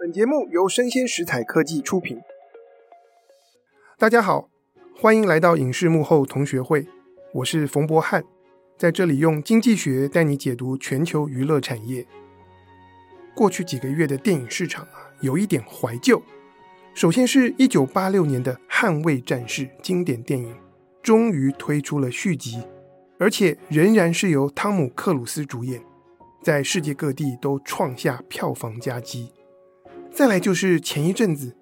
本节目由生鲜食材科技出品。大家好，欢迎来到影视幕后同学会，我是冯博翰，在这里用经济学带你解读全球娱乐产业。过去几个月的电影市场啊，有一点怀旧。首先是一九八六年的《捍卫战士》经典电影，终于推出了续集，而且仍然是由汤姆·克鲁斯主演，在世界各地都创下票房佳绩。再来就是前一阵子，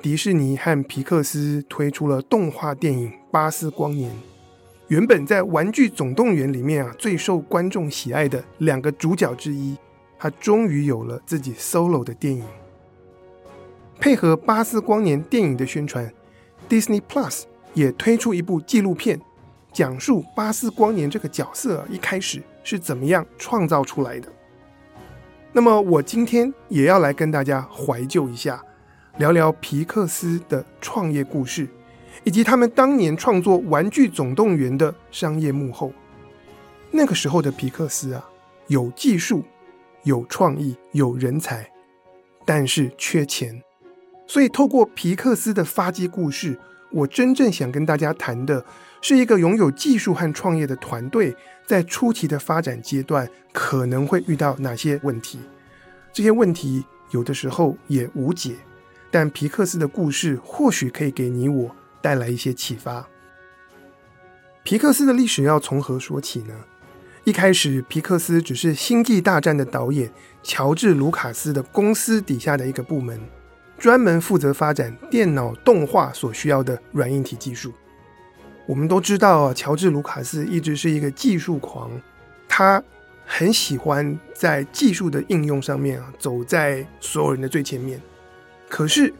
迪士尼和皮克斯推出了动画电影《巴斯光年》。原本在《玩具总动员》里面啊最受观众喜爱的两个主角之一，他终于有了自己 solo 的电影。配合《巴斯光年》电影的宣传，Disney Plus 也推出一部纪录片，讲述巴斯光年这个角色一开始是怎么样创造出来的。那么我今天也要来跟大家怀旧一下，聊聊皮克斯的创业故事，以及他们当年创作《玩具总动员》的商业幕后。那个时候的皮克斯啊，有技术、有创意、有人才，但是缺钱。所以透过皮克斯的发迹故事，我真正想跟大家谈的是一个拥有技术和创业的团队。在初期的发展阶段，可能会遇到哪些问题？这些问题有的时候也无解，但皮克斯的故事或许可以给你我带来一些启发。皮克斯的历史要从何说起呢？一开始，皮克斯只是《星际大战》的导演乔治·卢卡斯的公司底下的一个部门，专门负责发展电脑动画所需要的软硬体技术。我们都知道啊，乔治·卢卡斯一直是一个技术狂，他很喜欢在技术的应用上面啊，走在所有人的最前面。可是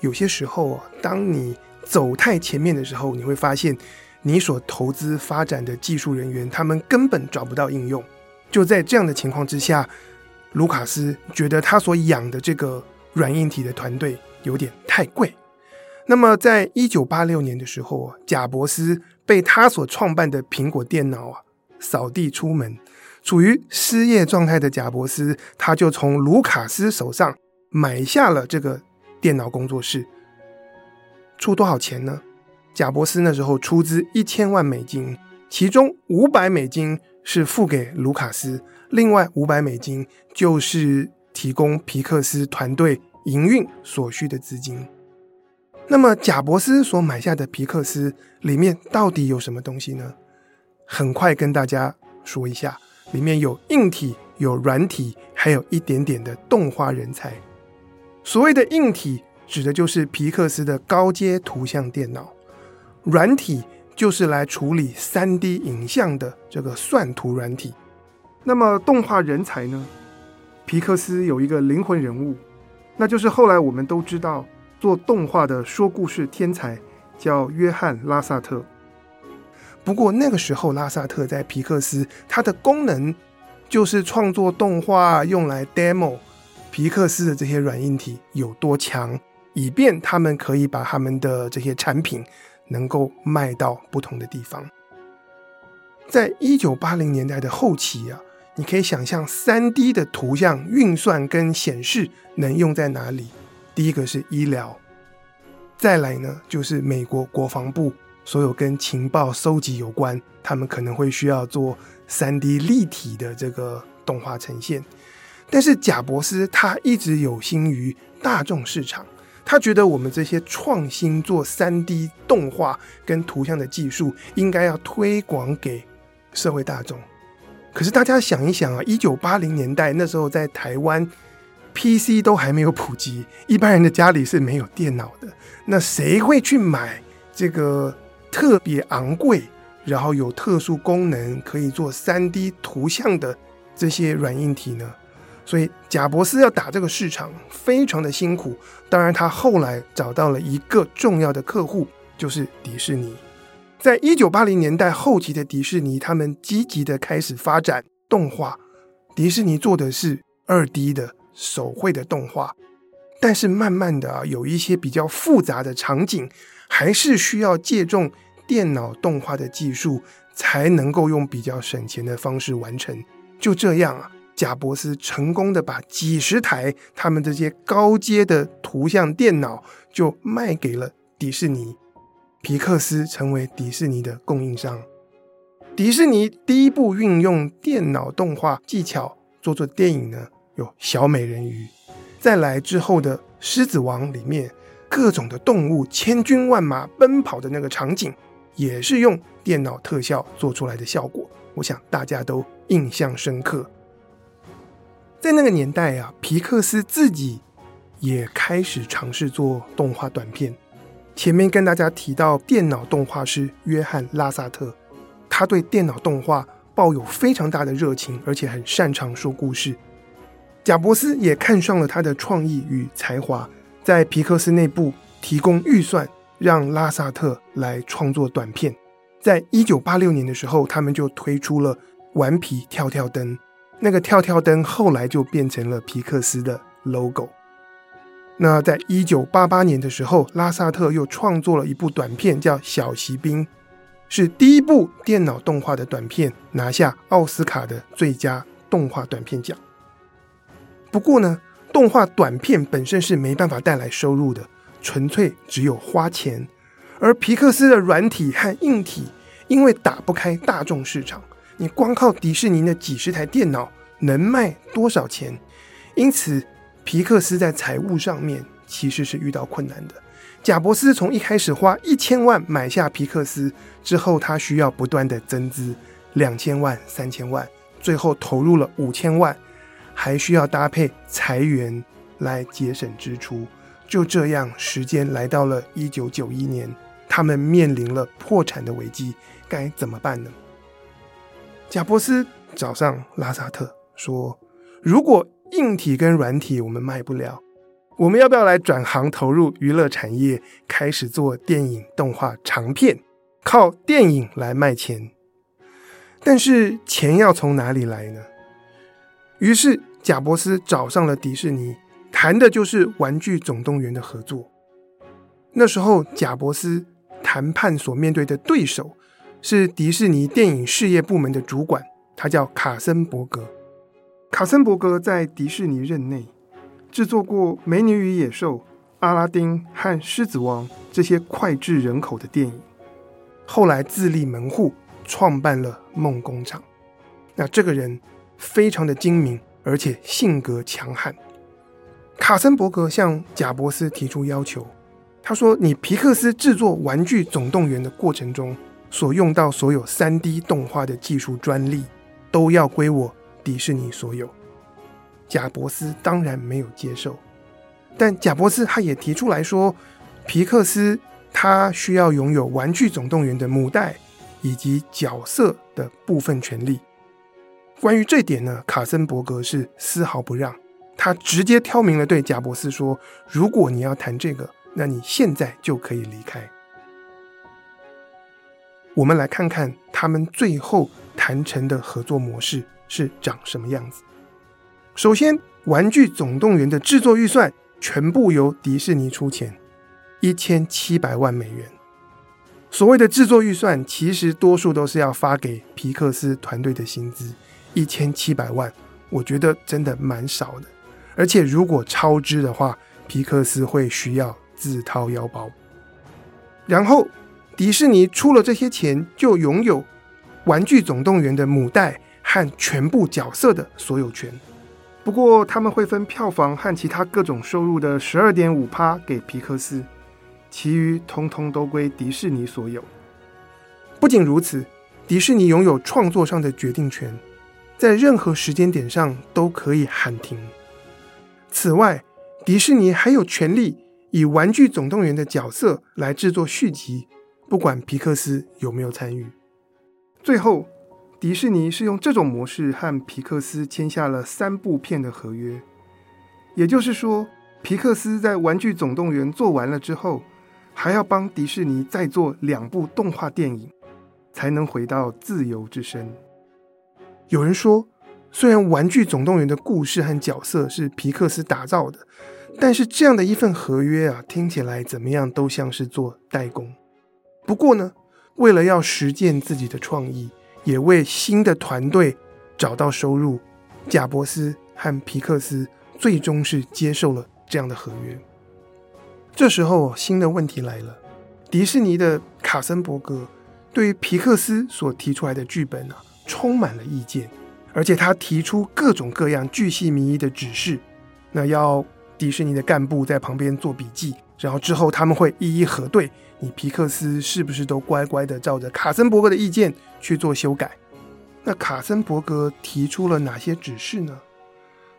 有些时候啊，当你走太前面的时候，你会发现你所投资发展的技术人员，他们根本找不到应用。就在这样的情况之下，卢卡斯觉得他所养的这个软硬体的团队有点太贵。那么，在一九八六年的时候啊，贾伯斯被他所创办的苹果电脑啊扫地出门，处于失业状态的贾伯斯，他就从卢卡斯手上买下了这个电脑工作室。出多少钱呢？贾伯斯那时候出资一千万美金，其中五百美金是付给卢卡斯，另外五百美金就是提供皮克斯团队营运所需的资金。那么，贾伯斯所买下的皮克斯里面到底有什么东西呢？很快跟大家说一下，里面有硬体、有软体，还有一点点的动画人才。所谓的硬体，指的就是皮克斯的高阶图像电脑；软体就是来处理 3D 影像的这个算图软体。那么，动画人才呢？皮克斯有一个灵魂人物，那就是后来我们都知道。做动画的说故事天才叫约翰·拉萨特。不过那个时候，拉萨特在皮克斯，他的功能就是创作动画用来 demo 皮克斯的这些软硬体有多强，以便他们可以把他们的这些产品能够卖到不同的地方。在一九八零年代的后期啊，你可以想象三 D 的图像运算跟显示能用在哪里？第一个是医疗，再来呢就是美国国防部所有跟情报收集有关，他们可能会需要做 3D 立体的这个动画呈现。但是贾伯斯他一直有心于大众市场，他觉得我们这些创新做 3D 动画跟图像的技术应该要推广给社会大众。可是大家想一想啊，一九八零年代那时候在台湾。PC 都还没有普及，一般人的家里是没有电脑的。那谁会去买这个特别昂贵，然后有特殊功能可以做 3D 图像的这些软硬体呢？所以贾伯斯要打这个市场非常的辛苦。当然，他后来找到了一个重要的客户，就是迪士尼。在一九八零年代后期的迪士尼，他们积极的开始发展动画。迪士尼做的是二 D 的。手绘的动画，但是慢慢的啊，有一些比较复杂的场景，还是需要借重电脑动画的技术，才能够用比较省钱的方式完成。就这样啊，贾伯斯成功的把几十台他们这些高阶的图像电脑就卖给了迪士尼，皮克斯成为迪士尼的供应商。迪士尼第一部运用电脑动画技巧做做电影呢，有小美人鱼，再来之后的狮子王里面各种的动物千军万马奔跑的那个场景，也是用电脑特效做出来的效果，我想大家都印象深刻。在那个年代啊，皮克斯自己也开始尝试做动画短片。前面跟大家提到，电脑动画师约翰拉萨特，他对电脑动画抱有非常大的热情，而且很擅长说故事。贾伯斯也看上了他的创意与才华，在皮克斯内部提供预算，让拉萨特来创作短片。在一九八六年的时候，他们就推出了顽皮跳跳灯。那个跳跳灯后来就变成了皮克斯的 logo。那在一九八八年的时候，拉萨特又创作了一部短片，叫《小骑兵》，是第一部电脑动画的短片，拿下奥斯卡的最佳动画短片奖。不过呢，动画短片本身是没办法带来收入的，纯粹只有花钱。而皮克斯的软体和硬体，因为打不开大众市场。你光靠迪士尼的几十台电脑能卖多少钱？因此，皮克斯在财务上面其实是遇到困难的。贾伯斯从一开始花一千万买下皮克斯之后，他需要不断的增资两千万、三千万，最后投入了五千万，还需要搭配裁员来节省支出。就这样，时间来到了一九九一年，他们面临了破产的危机，该怎么办呢？贾伯斯找上拉萨特说：“如果硬体跟软体我们卖不了，我们要不要来转行投入娱乐产业，开始做电影动画长片，靠电影来卖钱？但是钱要从哪里来呢？”于是贾伯斯找上了迪士尼，谈的就是《玩具总动员》的合作。那时候贾伯斯谈判所面对的对手。是迪士尼电影事业部门的主管，他叫卡森伯格。卡森伯格在迪士尼任内制作过《美女与野兽》、《阿拉丁》和《狮子王》这些脍炙人口的电影，后来自立门户，创办了梦工厂。那这个人非常的精明，而且性格强悍。卡森伯格向贾伯斯提出要求，他说：“你皮克斯制作《玩具总动员》的过程中。”所用到所有 3D 动画的技术专利，都要归我迪士尼所有。贾伯斯当然没有接受，但贾伯斯他也提出来说，皮克斯他需要拥有《玩具总动员》的母带以及角色的部分权利。关于这点呢，卡森伯格是丝毫不让，他直接挑明了对贾伯斯说：“如果你要谈这个，那你现在就可以离开。”我们来看看他们最后谈成的合作模式是长什么样子。首先，《玩具总动员》的制作预算全部由迪士尼出钱，一千七百万美元。所谓的制作预算，其实多数都是要发给皮克斯团队的薪资，一千七百万，我觉得真的蛮少的。而且如果超支的话，皮克斯会需要自掏腰包。然后。迪士尼出了这些钱，就拥有《玩具总动员》的母带和全部角色的所有权。不过，他们会分票房和其他各种收入的十二点五趴给皮克斯，其余通通都归迪士尼所有。不仅如此，迪士尼拥有创作上的决定权，在任何时间点上都可以喊停。此外，迪士尼还有权利以《玩具总动员》的角色来制作续集。不管皮克斯有没有参与，最后迪士尼是用这种模式和皮克斯签下了三部片的合约。也就是说，皮克斯在《玩具总动员》做完了之后，还要帮迪士尼再做两部动画电影，才能回到自由之身。有人说，虽然《玩具总动员》的故事和角色是皮克斯打造的，但是这样的一份合约啊，听起来怎么样都像是做代工。不过呢，为了要实践自己的创意，也为新的团队找到收入，贾伯斯和皮克斯最终是接受了这样的合约。这时候，新的问题来了：迪士尼的卡森伯格对于皮克斯所提出来的剧本啊，充满了意见，而且他提出各种各样巨细靡遗的指示，那要迪士尼的干部在旁边做笔记，然后之后他们会一一核对，你皮克斯是不是都乖乖的照着卡森伯格的意见去做修改？那卡森伯格提出了哪些指示呢？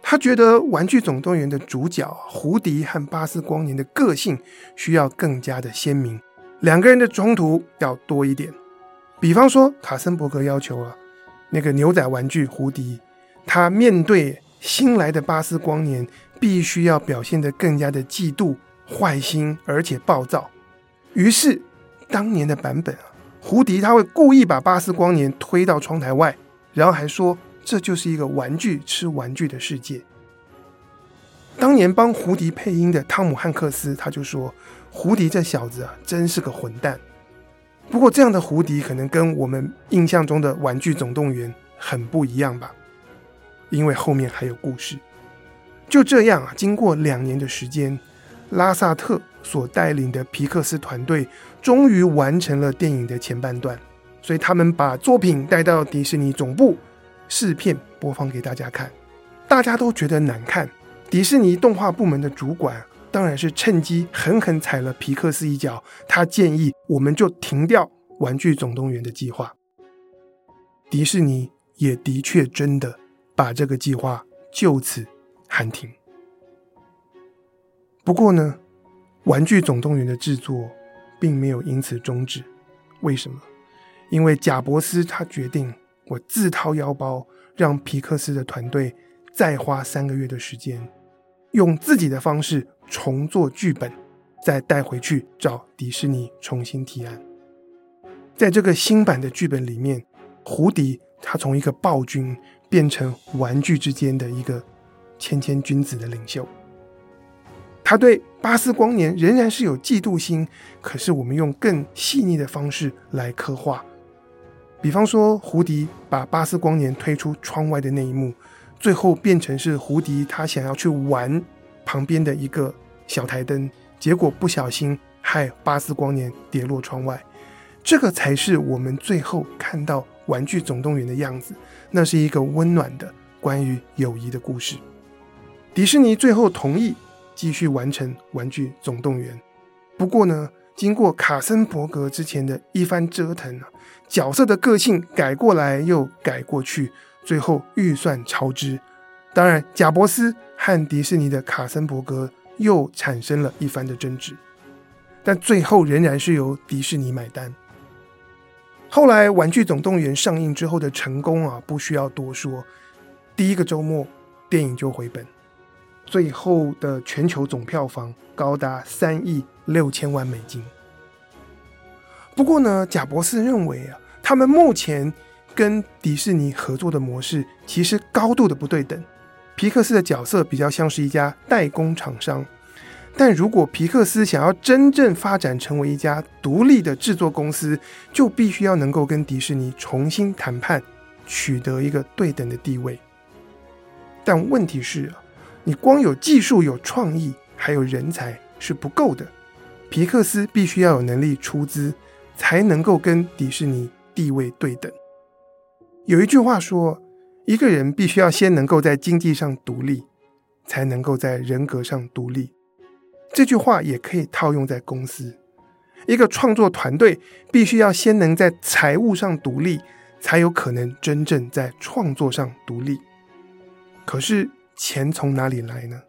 他觉得《玩具总动员》的主角胡迪和巴斯光年的个性需要更加的鲜明，两个人的冲突要多一点。比方说，卡森伯格要求啊，那个牛仔玩具胡迪，他面对新来的巴斯光年，必须要表现得更加的嫉妒、坏心，而且暴躁。于是，当年的版本啊，胡迪他会故意把巴斯光年推到窗台外，然后还说。这就是一个玩具吃玩具的世界。当年帮胡迪配音的汤姆汉克斯他就说：“胡迪这小子啊，真是个混蛋。”不过这样的胡迪可能跟我们印象中的《玩具总动员》很不一样吧？因为后面还有故事。就这样啊，经过两年的时间，拉萨特所带领的皮克斯团队终于完成了电影的前半段，所以他们把作品带到迪士尼总部。试片播放给大家看，大家都觉得难看。迪士尼动画部门的主管当然是趁机狠狠踩了皮克斯一脚，他建议我们就停掉《玩具总动员》的计划。迪士尼也的确真的把这个计划就此喊停。不过呢，《玩具总动员》的制作并没有因此终止。为什么？因为贾伯斯他决定。我自掏腰包，让皮克斯的团队再花三个月的时间，用自己的方式重做剧本，再带回去找迪士尼重新提案。在这个新版的剧本里面，胡迪他从一个暴君变成玩具之间的一个谦谦君子的领袖。他对巴斯光年仍然是有嫉妒心，可是我们用更细腻的方式来刻画。比方说，胡迪把巴斯光年推出窗外的那一幕，最后变成是胡迪他想要去玩旁边的一个小台灯，结果不小心害巴斯光年跌落窗外。这个才是我们最后看到《玩具总动员》的样子。那是一个温暖的关于友谊的故事。迪士尼最后同意继续完成《玩具总动员》，不过呢，经过卡森伯格之前的一番折腾，角色的个性改过来又改过去，最后预算超支。当然，贾伯斯和迪士尼的卡森伯格又产生了一番的争执，但最后仍然是由迪士尼买单。后来，《玩具总动员》上映之后的成功啊，不需要多说，第一个周末电影就回本。最后的全球总票房高达三亿六千万美金。不过呢，贾伯斯认为啊，他们目前跟迪士尼合作的模式其实高度的不对等。皮克斯的角色比较像是一家代工厂商，但如果皮克斯想要真正发展成为一家独立的制作公司，就必须要能够跟迪士尼重新谈判，取得一个对等的地位。但问题是。你光有技术、有创意，还有人才是不够的。皮克斯必须要有能力出资，才能够跟迪士尼地位对等。有一句话说，一个人必须要先能够在经济上独立，才能够在人格上独立。这句话也可以套用在公司。一个创作团队必须要先能在财务上独立，才有可能真正在创作上独立。可是，钱从哪里来呢？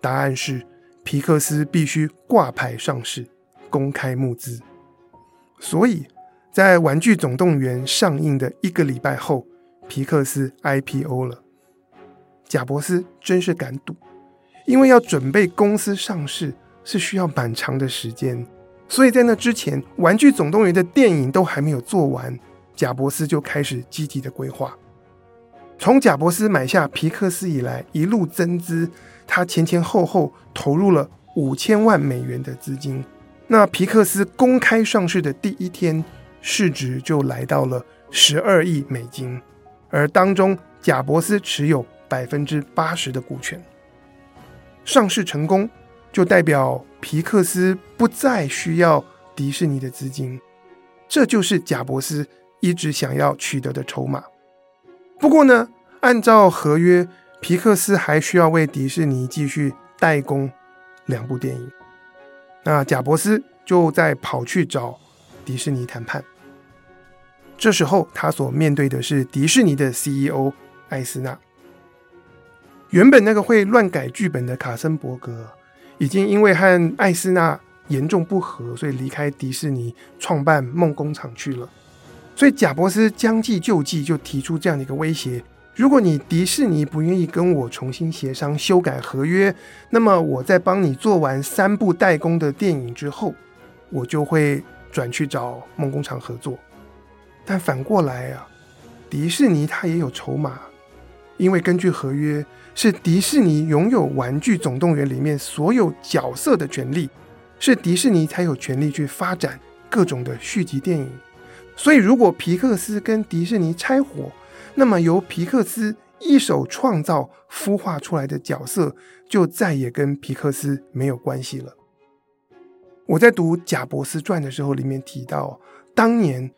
答案是皮克斯必须挂牌上市，公开募资。所以，在《玩具总动员》上映的一个礼拜后，皮克斯 IPO 了。贾伯斯真是敢赌，因为要准备公司上市是需要蛮长的时间，所以在那之前，《玩具总动员》的电影都还没有做完，贾伯斯就开始积极的规划。从贾伯斯买下皮克斯以来，一路增资，他前前后后投入了五千万美元的资金。那皮克斯公开上市的第一天，市值就来到了十二亿美金，而当中贾伯斯持有百分之八十的股权。上市成功，就代表皮克斯不再需要迪士尼的资金，这就是贾伯斯一直想要取得的筹码。不过呢，按照合约，皮克斯还需要为迪士尼继续代工两部电影。那贾伯斯就在跑去找迪士尼谈判。这时候，他所面对的是迪士尼的 CEO 艾斯纳。原本那个会乱改剧本的卡森伯格，已经因为和艾斯纳严重不和，所以离开迪士尼，创办梦工厂去了。所以贾伯斯将计就计，就提出这样的一个威胁：如果你迪士尼不愿意跟我重新协商修改合约，那么我在帮你做完三部代工的电影之后，我就会转去找梦工厂合作。但反过来啊，迪士尼它也有筹码，因为根据合约，是迪士尼拥有《玩具总动员》里面所有角色的权利，是迪士尼才有权利去发展各种的续集电影。所以，如果皮克斯跟迪士尼拆伙，那么由皮克斯一手创造、孵化出来的角色，就再也跟皮克斯没有关系了。我在读《贾伯斯传》的时候，里面提到，当年。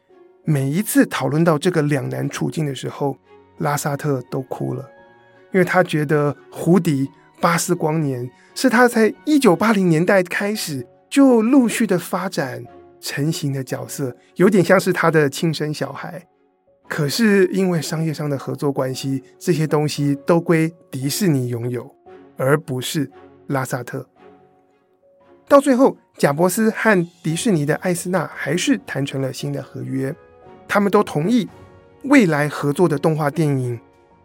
每一次讨论到这个两难处境的时候，拉萨特都哭了，因为他觉得胡迪、巴斯光年是他在一九八零年代开始就陆续的发展成型的角色，有点像是他的亲生小孩。可是因为商业上的合作关系，这些东西都归迪士尼拥有，而不是拉萨特。到最后，贾伯斯和迪士尼的艾斯纳还是谈成了新的合约。他们都同意未来合作的动画电影，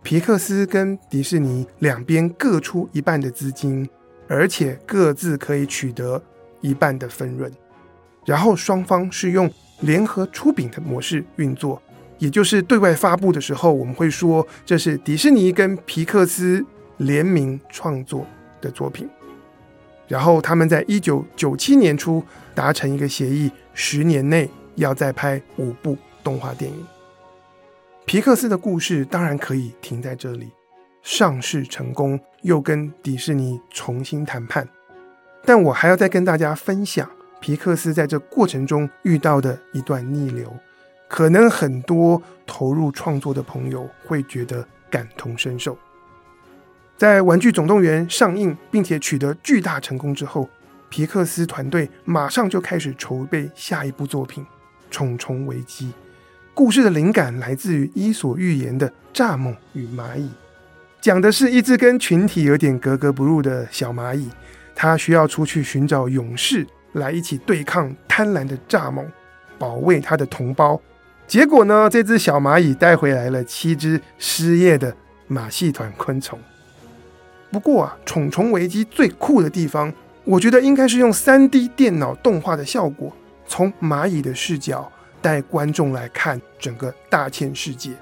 皮克斯跟迪士尼两边各出一半的资金，而且各自可以取得一半的分润。然后双方是用联合出品的模式运作，也就是对外发布的时候，我们会说这是迪士尼跟皮克斯联名创作的作品。然后他们在一九九七年初达成一个协议，十年内要再拍五部。动画电影，皮克斯的故事当然可以停在这里，上市成功，又跟迪士尼重新谈判。但我还要再跟大家分享皮克斯在这过程中遇到的一段逆流，可能很多投入创作的朋友会觉得感同身受。在《玩具总动员》上映并且取得巨大成功之后，皮克斯团队马上就开始筹备下一部作品《虫虫危机》。故事的灵感来自于《伊索寓言》的《蚱蜢与蚂蚁》，讲的是一只跟群体有点格格不入的小蚂蚁，它需要出去寻找勇士来一起对抗贪婪的蚱蜢，保卫它的同胞。结果呢，这只小蚂蚁带回来了七只失业的马戏团昆虫。不过啊，《虫虫危机》最酷的地方，我觉得应该是用 3D 电脑动画的效果，从蚂蚁的视角。带观众来看整个大千世界，《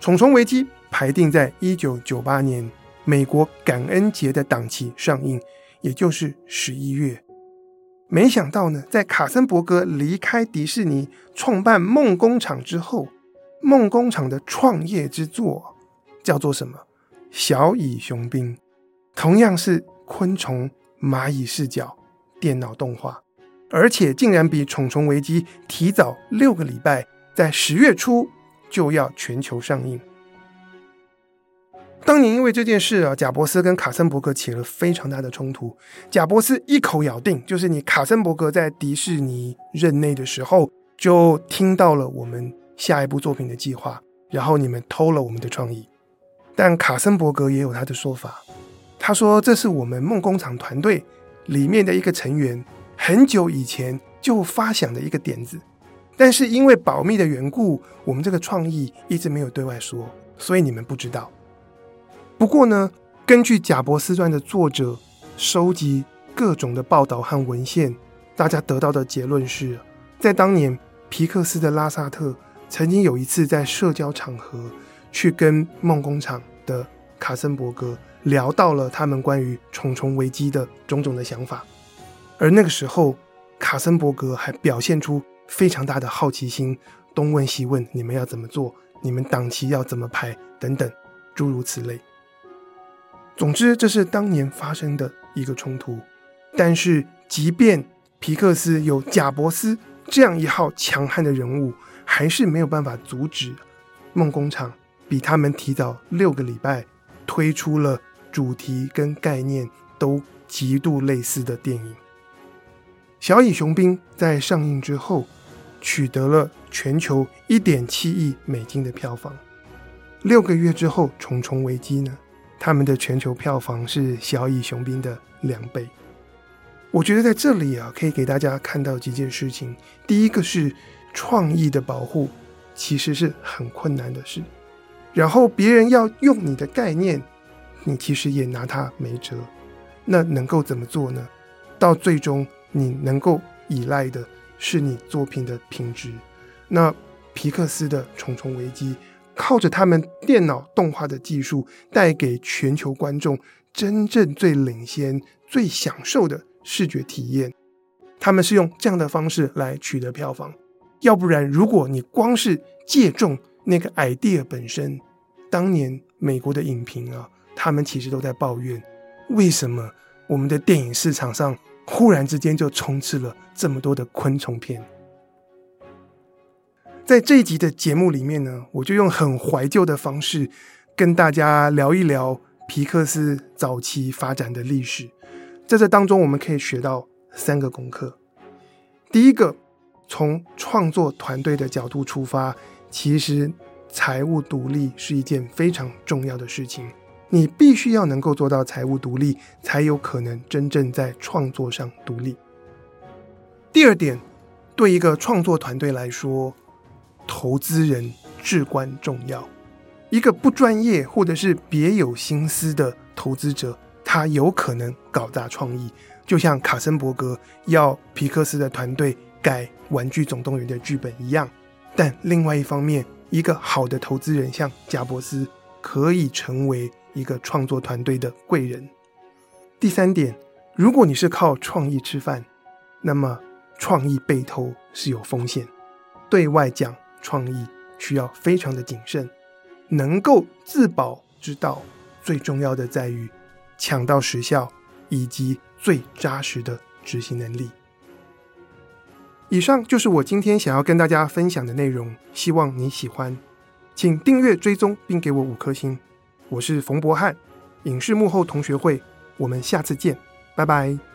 虫虫危机》排定在一九九八年美国感恩节的档期上映，也就是十一月。没想到呢，在卡森伯格离开迪士尼创办梦工厂之后，梦工厂的创业之作叫做什么？《小蚁雄兵》，同样是昆虫、蚂蚁视角电脑动画。而且竟然比《虫虫危机》提早六个礼拜，在十月初就要全球上映。当年因为这件事啊，贾伯斯跟卡森伯格起了非常大的冲突。贾伯斯一口咬定，就是你卡森伯格在迪士尼任内的时候，就听到了我们下一部作品的计划，然后你们偷了我们的创意。但卡森伯格也有他的说法，他说这是我们梦工厂团队里面的一个成员。很久以前就发想的一个点子，但是因为保密的缘故，我们这个创意一直没有对外说，所以你们不知道。不过呢，根据《贾伯斯传》的作者收集各种的报道和文献，大家得到的结论是，在当年皮克斯的拉萨特曾经有一次在社交场合去跟梦工厂的卡森伯格聊到了他们关于《重重危机》的种种的想法。而那个时候，卡森伯格还表现出非常大的好奇心，东问西问：“你们要怎么做？你们档期要怎么排等等，诸如此类。总之，这是当年发生的一个冲突。但是，即便皮克斯有贾伯斯这样一号强悍的人物，还是没有办法阻止梦工厂比他们提早六个礼拜推出了主题跟概念都极度类似的电影《小蚁雄兵》。在上映之后，取得了全球一点七亿美金的票房。六个月之后，《重重危机》呢？他们的全球票房是《小蚁雄兵》的两倍。我觉得在这里啊，可以给大家看到几件事情。第一个是创意的保护，其实是很困难的事。然后别人要用你的概念，你其实也拿它没辙。那能够怎么做呢？到最终，你能够依赖的是你作品的品质。那皮克斯的《重重危机》。靠着他们电脑动画的技术，带给全球观众真正最领先、最享受的视觉体验。他们是用这样的方式来取得票房。要不然，如果你光是借重那个 idea 本身，当年美国的影评啊，他们其实都在抱怨：为什么我们的电影市场上忽然之间就充斥了这么多的昆虫片？在这一集的节目里面呢，我就用很怀旧的方式跟大家聊一聊皮克斯早期发展的历史。在这当中，我们可以学到三个功课。第一个，从创作团队的角度出发，其实财务独立是一件非常重要的事情。你必须要能够做到财务独立，才有可能真正在创作上独立。第二点，对一个创作团队来说，投资人至关重要。一个不专业或者是别有心思的投资者，他有可能搞砸创意。就像卡森伯格要皮克斯的团队改《玩具总动员》的剧本一样。但另外一方面，一个好的投资人像贾伯斯，可以成为一个创作团队的贵人。第三点，如果你是靠创意吃饭，那么创意被偷是有风险。对外讲。创意需要非常的谨慎，能够自保之道，最重要的在于抢到时效以及最扎实的执行能力。以上就是我今天想要跟大家分享的内容，希望你喜欢，请订阅追踪并给我五颗星。我是冯博翰，影视幕后同学会，我们下次见，拜拜。